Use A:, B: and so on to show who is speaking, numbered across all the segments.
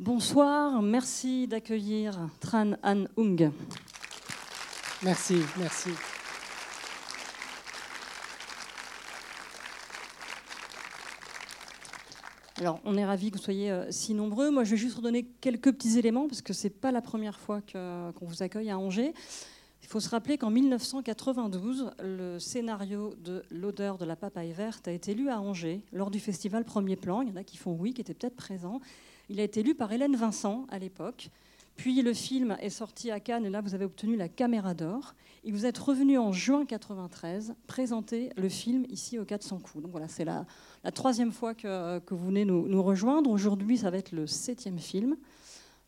A: Bonsoir, merci d'accueillir Tran An Ung.
B: Merci, merci.
A: Alors, on est ravis que vous soyez euh, si nombreux. Moi, je vais juste vous donner quelques petits éléments parce que ce n'est pas la première fois qu'on vous accueille à Angers. Il faut se rappeler qu'en 1992, le scénario de L'odeur de la papaye verte a été lu à Angers lors du festival Premier Plan. Il y en a qui font oui, qui étaient peut-être présents. Il a été lu par Hélène Vincent à l'époque. Puis le film est sorti à Cannes et là vous avez obtenu la caméra d'or. Et vous êtes revenu en juin 93 présenter le film ici au 400 coups. Donc voilà, c'est la, la, troisième fois que, que vous venez nous, nous rejoindre. Aujourd'hui, ça va être le septième film.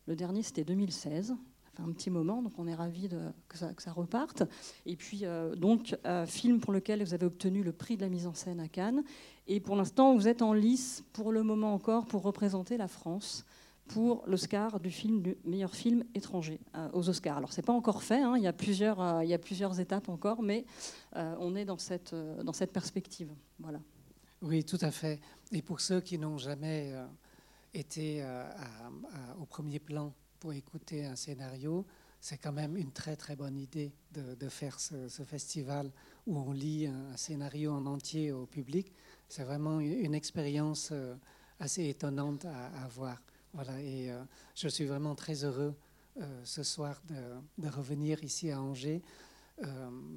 A: Le dernier, c'était 2016. Un petit moment, donc on est ravis de, que, ça, reparte. Et puis, euh, donc, euh, film pour lequel vous avez obtenu le prix de la mise en scène à Cannes. Et pour l'instant, vous êtes en lice, pour le moment encore, pour représenter la France pour l'Oscar du film du meilleur film étranger euh, aux Oscars. Alors c'est pas encore fait, hein, il, y a plusieurs, euh, il y a plusieurs étapes encore, mais on est dans cette, perspective. Voilà.
B: Oui, tout à fait. Et pour ceux qui n'ont jamais été au premier plan pour écouter un scénario, c'est quand même une très très bonne idée de, faire ce, festival où on lit un, scénario en entier au public. C'est vraiment une, expérience euh, assez étonnante à, voir. Voilà, et euh, je suis vraiment très heureux euh, ce soir de, revenir ici à Angers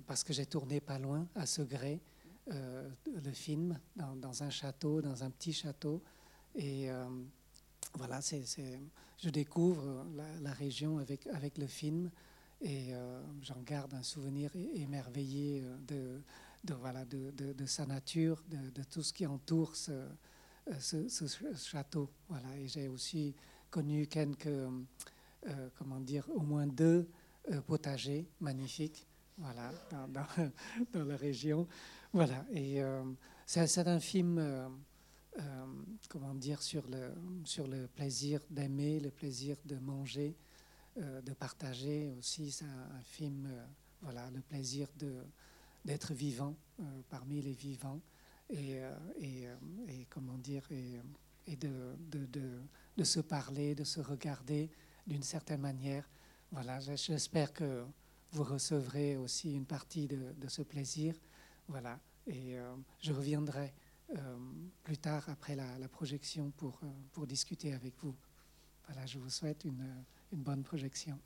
B: parce que j'ai tourné pas loin, à Segré, le film, dans, dans, un château, dans un petit château. Et euh, voilà, je découvre la, région avec, le film et euh, j'en garde un souvenir émerveillé de, de, sa nature, de, tout ce qui entoure ce euh, château. Voilà. Et j'ai aussi connu quelques, euh, au moins deux euh, potagers magnifiques dans, la région. Voilà. C'est un film, comment dire, sur le, sur le plaisir d'aimer, le plaisir de manger, de partager aussi. C'est un, film, voilà, le plaisir d'être vivant parmi les vivants et, euh, et, euh, et, comment dire et, et de, de, de, de, se parler, de se regarder d'une certaine manière. Voilà, j'espère que vous recevrez aussi une partie de, ce plaisir. Voilà, et euh, je reviendrai euh, plus tard après la, projection pour, euh, pour discuter avec vous. Voilà, je vous souhaite une, une bonne projection.